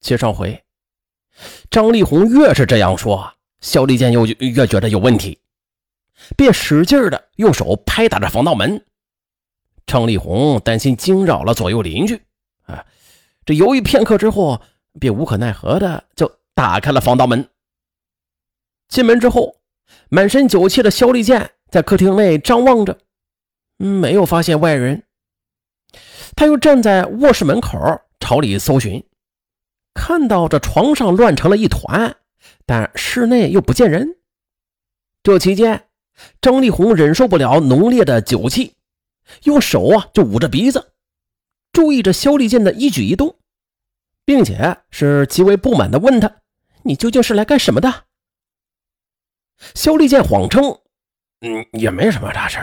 接上回，张丽红越是这样说，肖丽健又越觉得有问题，便使劲的用手拍打着防盗门。张丽红担心惊扰了左右邻居，啊，这犹豫片刻之后，便无可奈何的就打开了防盗门。进门之后，满身酒气的肖丽健在客厅内张望着，没有发现外人。他又站在卧室门口朝里搜寻。看到这床上乱成了一团，但室内又不见人。这期间，张丽红忍受不了浓烈的酒气，用手啊就捂着鼻子，注意着肖丽健的一举一动，并且是极为不满的问他：“你究竟是来干什么的？”肖丽健谎称：“嗯，也没什么大事，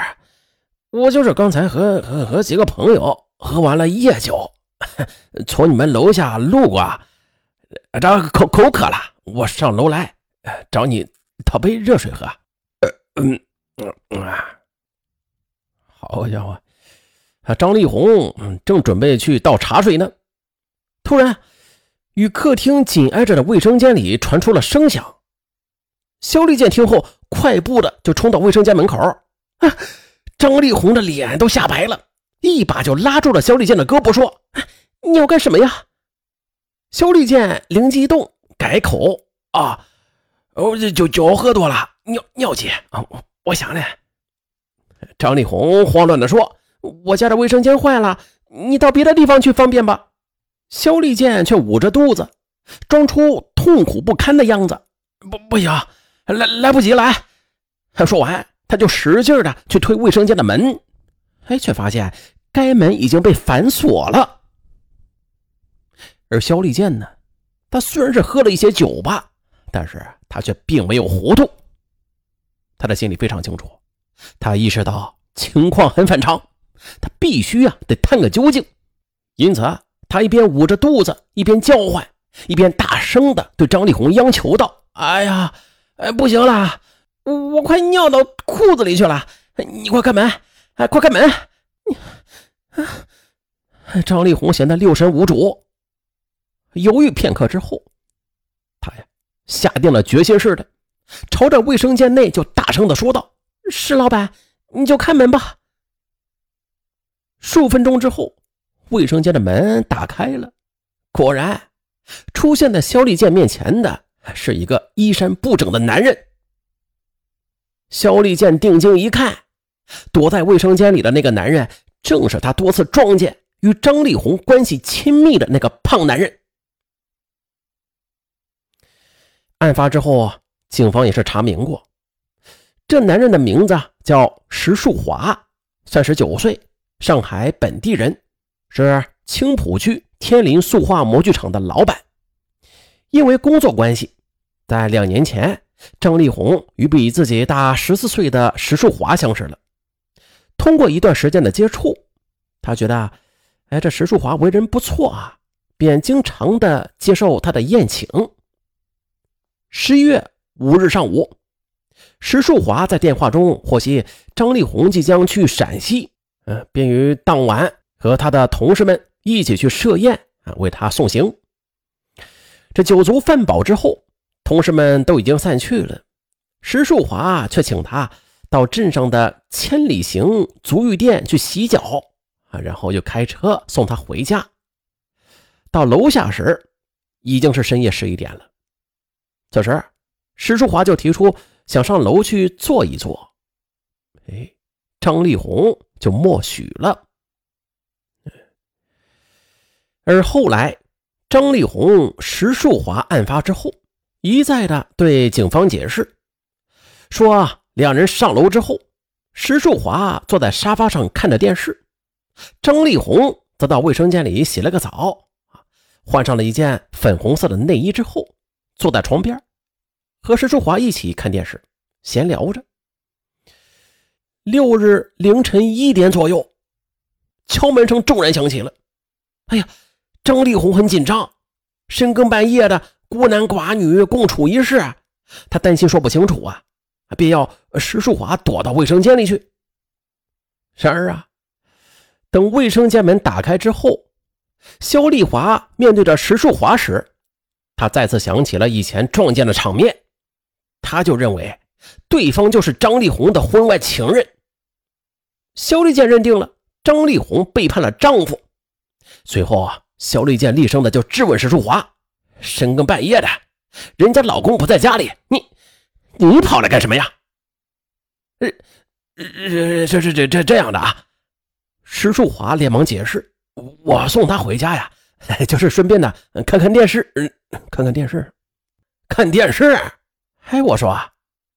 我就是刚才和和和几个朋友喝完了夜酒，从你们楼下路过。”这口口渴了，我上楼来找你讨杯热水喝。嗯嗯啊，好家伙！啊，张丽红正准备去倒茶水呢，突然与客厅紧挨着的卫生间里传出了声响。肖丽健听后，快步的就冲到卫生间门口。啊！张丽红的脸都吓白了，一把就拉住了肖丽健的胳膊，说：“你要干什么呀？”肖立健灵机一动，改口啊，哦这酒酒喝多了，尿尿急啊！我想呢。张丽红慌乱地说：“我家的卫生间坏了，你到别的地方去方便吧。”肖立健却捂着肚子，装出痛苦不堪的样子：“不，不行，来来不及了。”说完，他就使劲的去推卫生间的门，哎，却发现该门已经被反锁了。而肖立健呢，他虽然是喝了一些酒吧，但是他却并没有糊涂。他的心里非常清楚，他意识到情况很反常，他必须啊得探个究竟。因此，他一边捂着肚子，一边叫唤，一边大声的对张丽红央求道：“哎呀，哎，不行了，我快尿到裤子里去了，你快开门，哎，快开门！”张丽红显得六神无主。犹豫片刻之后，他呀下定了决心似的，朝着卫生间内就大声的说道：“石老板，你就开门吧。”数分钟之后，卫生间的门打开了，果然出现在肖立健面前的是一个衣衫不整的男人。肖立健定睛一看，躲在卫生间里的那个男人，正是他多次撞见与张丽红关系亲密的那个胖男人。案发之后啊，警方也是查明过，这男人的名字叫石树华，三十九岁，上海本地人，是青浦区天林塑化模具厂的老板。因为工作关系，在两年前，张丽红与比自己大十四岁的石树华相识了。通过一段时间的接触，他觉得，哎，这石树华为人不错啊，便经常的接受他的宴请。十一月五日上午，石树华在电话中获悉张丽红即将去陕西，嗯，便于当晚和他的同事们一起去设宴啊，为他送行。这酒足饭饱之后，同事们都已经散去了，石树华却请他到镇上的千里行足浴店去洗脚啊，然后又开车送他回家。到楼下时，已经是深夜十一点了。此时，石淑华就提出想上楼去坐一坐。哎，张丽红就默许了。而后来，张丽红、石树华案发之后，一再的对警方解释，说两人上楼之后，石树华坐在沙发上看着电视，张丽红则到卫生间里洗了个澡，换上了一件粉红色的内衣之后。坐在床边，和石淑华一起看电视，闲聊着。六日凌晨一点左右，敲门声骤然响起了。哎呀，张丽红很紧张，深更半夜的，孤男寡女共处一室，她担心说不清楚啊，便要石淑华躲到卫生间里去。然而啊，等卫生间门打开之后，肖丽华面对着石淑华时。他再次想起了以前撞见的场面，他就认为对方就是张丽红的婚外情人。肖丽健认定了张丽红背叛了丈夫。随后啊，肖丽健厉声的就质问石淑华：“深更半夜的，人家老公不在家里，你你跑来干什么呀？”“呃，这这这这这这样的啊。”石淑华连忙解释：“我送他回家呀。” 就是顺便呢，看看电视，嗯，看看电视，看电视。哎，我说，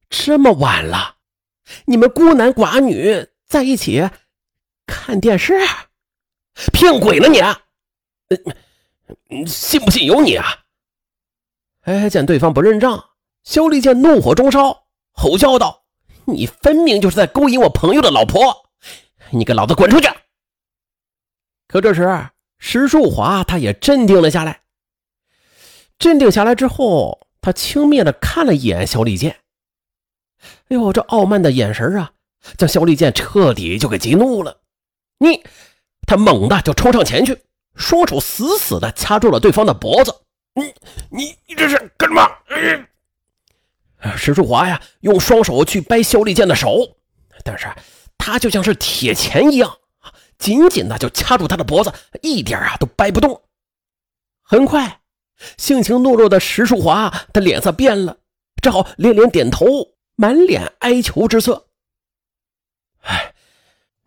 这么晚了，你们孤男寡女在一起看电视，骗鬼呢你？信不信由你啊！哎，见对方不认账，肖立健怒火中烧，吼叫道：“你分明就是在勾引我朋友的老婆，你给老子滚出去！”可这时。石树华他也镇定了下来。镇定下来之后，他轻蔑的看了一眼肖立健。哎呦，这傲慢的眼神啊，将肖立健彻底就给激怒了。你，他猛地就冲上前去，双手死死的掐住了对方的脖子。你，你，你这是干什么？石树华呀，用双手去掰肖立健的手，但是他就像是铁钳一样。紧紧的就掐住他的脖子，一点啊都掰不动。很快，性情懦弱的石树华的脸色变了，只好连连点头，满脸哀求之色。哎，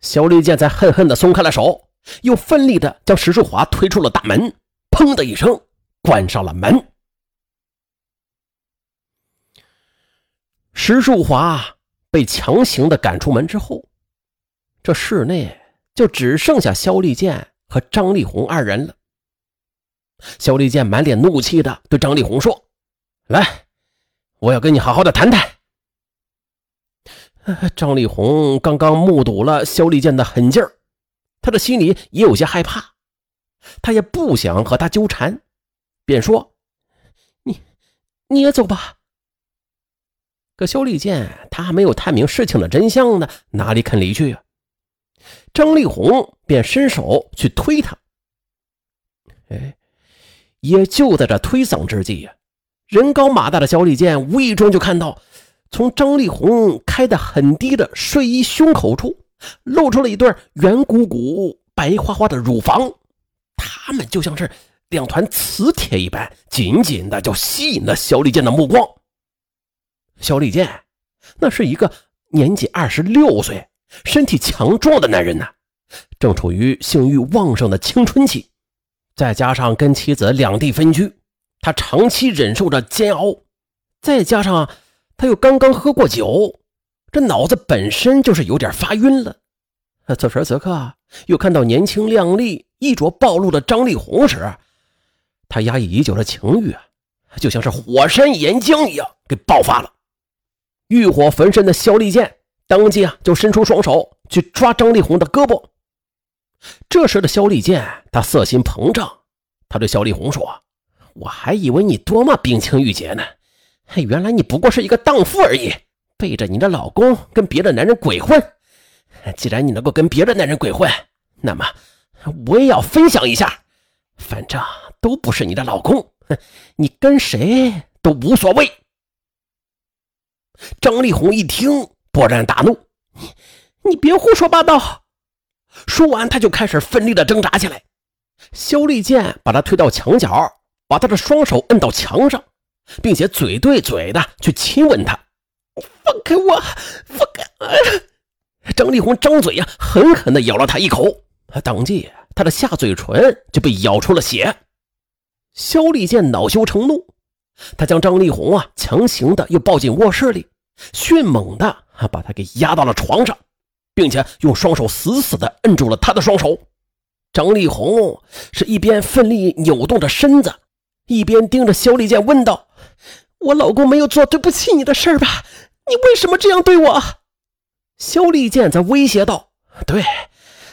肖立健才恨恨的松开了手，又奋力的将石树华推出了大门，砰的一声关上了门。石树华被强行的赶出门之后，这室内。就只剩下肖立健和张丽红二人了。肖立健满脸怒气的对张丽红说：“来，我要跟你好好的谈谈。”张丽红刚刚目睹了肖立健的狠劲儿，他的心里也有些害怕，他也不想和他纠缠，便说：“你，你也走吧。”可肖立健他还没有探明事情的真相呢，哪里肯离去啊？张丽红便伸手去推他，哎，也就在这推搡之际呀，人高马大的肖立健无意中就看到，从张丽红开的很低的睡衣胸口处，露出了一对圆鼓鼓、白花花的乳房，他们就像是两团磁铁一般，紧紧的就吸引了肖立健的目光。肖立健，那是一个年仅二十六岁。身体强壮的男人呢，正处于性欲旺盛的青春期，再加上跟妻子两地分居，他长期忍受着煎熬，再加上他又刚刚喝过酒，这脑子本身就是有点发晕了。此时此刻，又看到年轻靓丽、衣着暴露的张丽红时，他压抑已久的情欲啊，就像是火山岩浆一样给爆发了。欲火焚身的肖立健。当即啊，就伸出双手去抓张丽红的胳膊。这时的肖立健，他色心膨胀，他对肖丽红说：“我还以为你多么冰清玉洁呢，原来你不过是一个荡妇而已，背着你的老公跟别的男人鬼混。既然你能够跟别的男人鬼混，那么我也要分享一下，反正都不是你的老公，你跟谁都无所谓。”张丽红一听。勃然大怒：“你，你别胡说八道！”说完，他就开始奋力的挣扎起来。肖立健把他推到墙角，把他的双手摁到墙上，并且嘴对嘴的去亲吻他。放开我！放开！张丽红张嘴呀，狠狠的咬了他一口，当即他的下嘴唇就被咬出了血。肖立健恼羞成怒，他将张丽红啊强行的又抱进卧室里，迅猛的。把他给压到了床上，并且用双手死死的摁住了他的双手。张丽红是一边奋力扭动着身子，一边盯着肖立健问道：“我老公没有做对不起你的事吧？你为什么这样对我？”肖立健在威胁道：“对，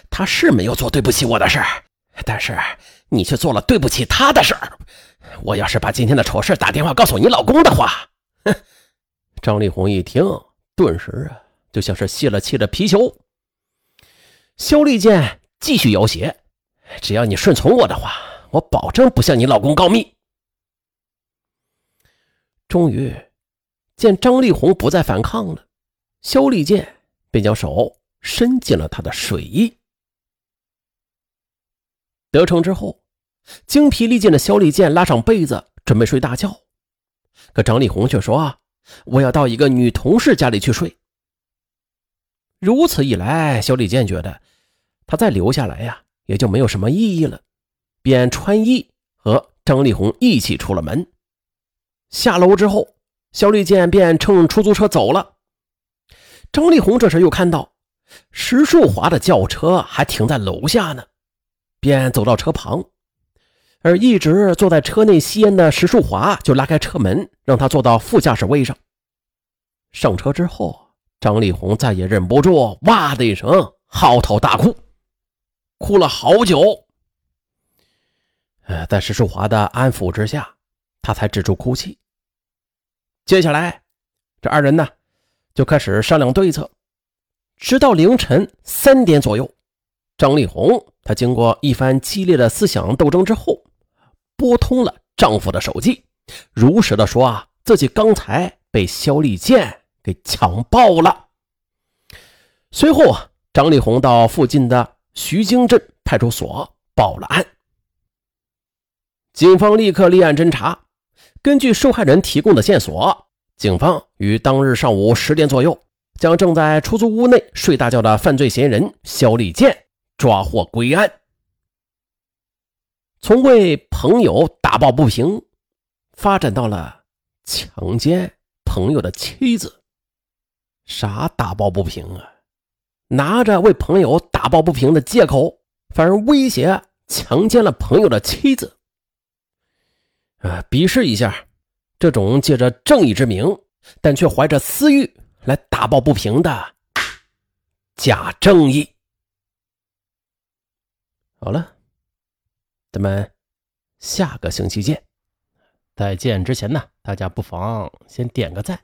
他是没有做对不起我的事，但是你却做了对不起他的事。我要是把今天的丑事打电话告诉你老公的话，哼！”张丽红一听。顿时啊，就像是泄了气的皮球。肖立健继续要挟：“只要你顺从我的话，我保证不向你老公告密。”终于见张丽红不再反抗了，肖立健便将手伸进了她的睡衣。得逞之后，精疲力尽的肖立健拉上被子准备睡大觉，可张丽红却说：“啊，我要到一个女同事家里去睡。”如此一来，肖立健觉得他再留下来呀，也就没有什么意义了，便穿衣和张丽红一起出了门。下楼之后，肖立健便乘出租车走了。张丽红这时又看到石树华的轿车还停在楼下呢，便走到车旁，而一直坐在车内吸烟的石树华就拉开车门，让他坐到副驾驶位上。上车之后，张丽红再也忍不住，哇的一声嚎啕大哭，哭了好久。呃，在石树华的安抚之下，他才止住哭泣。接下来，这二人呢就开始商量对策，直到凌晨三点左右，张丽红她经过一番激烈的思想斗争之后，拨通了丈夫的手机，如实的说啊，自己刚才被肖立健给强暴了。随后啊，张丽红到附近的徐泾镇派出所报了案，警方立刻立案侦查。根据受害人提供的线索，警方于当日上午十点左右，将正在出租屋内睡大觉的犯罪嫌疑人肖立健抓获归案。从为朋友打抱不平，发展到了强奸朋友的妻子。啥打抱不平啊？拿着为朋友打抱不平的借口，反而威胁强奸了朋友的妻子。啊！鄙视一下这种借着正义之名，但却怀着私欲来打抱不平的假正义。好了，咱们下个星期见。在见之前呢，大家不妨先点个赞。